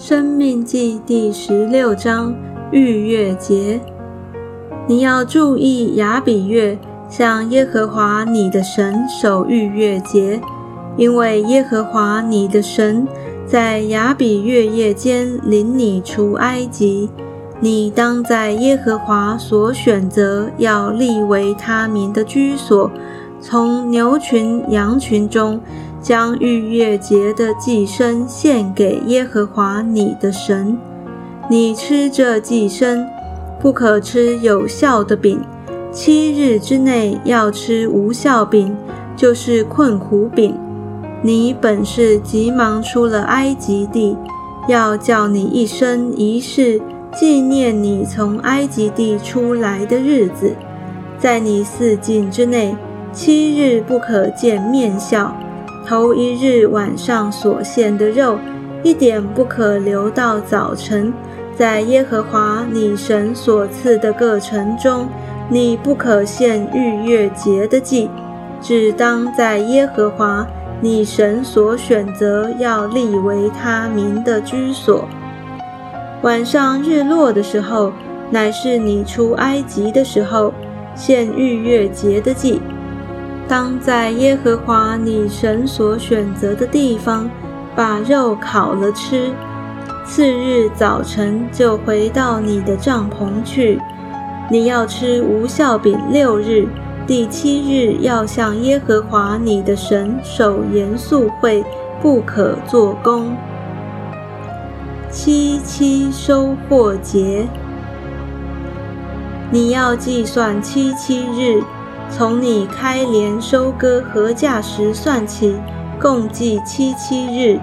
生命记第十六章逾越节，你要注意雅比月，向耶和华你的神守逾越节，因为耶和华你的神在雅比月夜间领你出埃及。你当在耶和华所选择要立为他民的居所，从牛群、羊群中。将逾越节的祭牲献给耶和华你的神。你吃这祭牲，不可吃有效的饼。七日之内要吃无效饼，就是困苦饼。你本是急忙出了埃及地，要叫你一生一世纪念你从埃及地出来的日子。在你四境之内，七日不可见面笑。头一日晚上所献的肉，一点不可留到早晨。在耶和华你神所赐的各城中，你不可献逾越节的祭，只当在耶和华你神所选择要立为他民的居所。晚上日落的时候，乃是你出埃及的时候，献逾越节的祭。当在耶和华你神所选择的地方，把肉烤了吃。次日早晨就回到你的帐篷去。你要吃无效饼六日，第七日要向耶和华你的神守严肃会，不可做工。七七收获节，你要计算七七日。从你开镰收割禾稼时算起，共计七七日。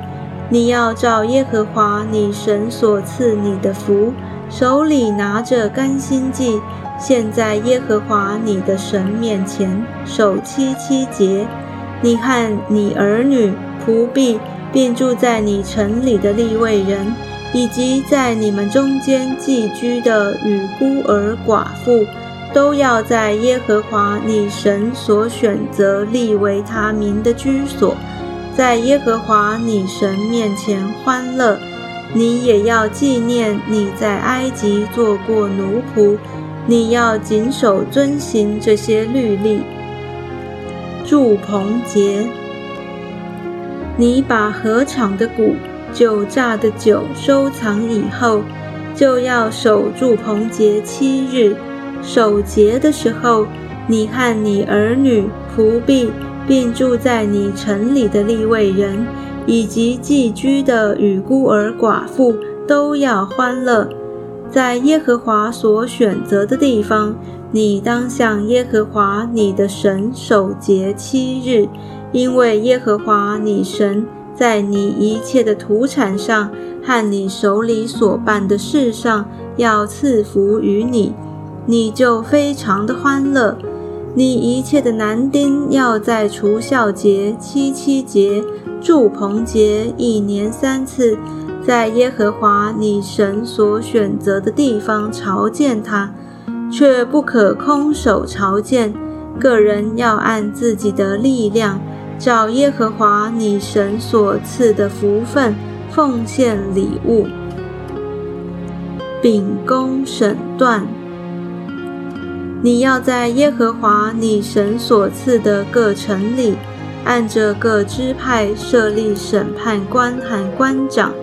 你要照耶和华你神所赐你的福，手里拿着甘心祭，献在耶和华你的神面前，守七七节。你和你儿女、仆婢，并住在你城里的立位人，以及在你们中间寄居的与孤儿寡妇。都要在耶和华你神所选择立为他名的居所，在耶和华你神面前欢乐。你也要纪念你在埃及做过奴仆，你要谨守遵行这些律例。祝棚节，你把禾场的谷、酒榨的酒收藏以后，就要守祝棚节七日。守节的时候，你和你儿女、仆婢，并住在你城里的立位人，以及寄居的与孤儿寡妇，都要欢乐。在耶和华所选择的地方，你当向耶和华你的神守节七日，因为耶和华你神在你一切的土产上和你手里所办的事上，要赐福于你。你就非常的欢乐，你一切的男丁要在除孝节、七七节、祝棚节一年三次，在耶和华你神所选择的地方朝见他，却不可空手朝见。个人要按自己的力量，照耶和华你神所赐的福分奉献礼物，秉公审断。你要在耶和华你神所赐的各城里，按着各支派设立审判官和官长，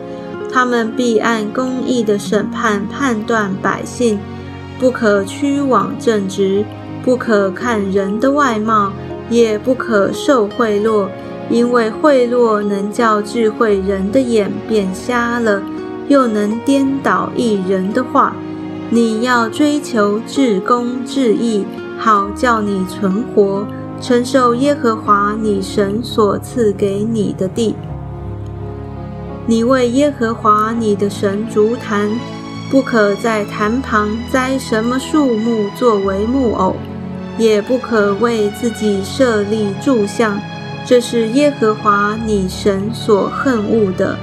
他们必按公义的审判判断百姓，不可屈枉正直，不可看人的外貌，也不可受贿赂，因为贿赂能叫智慧人的眼变瞎了，又能颠倒一人的话。你要追求至公至义，好叫你存活，承受耶和华你神所赐给你的地。你为耶和华你的神筑坛，不可在坛旁栽什么树木作为木偶，也不可为自己设立柱像，这是耶和华你神所恨恶的。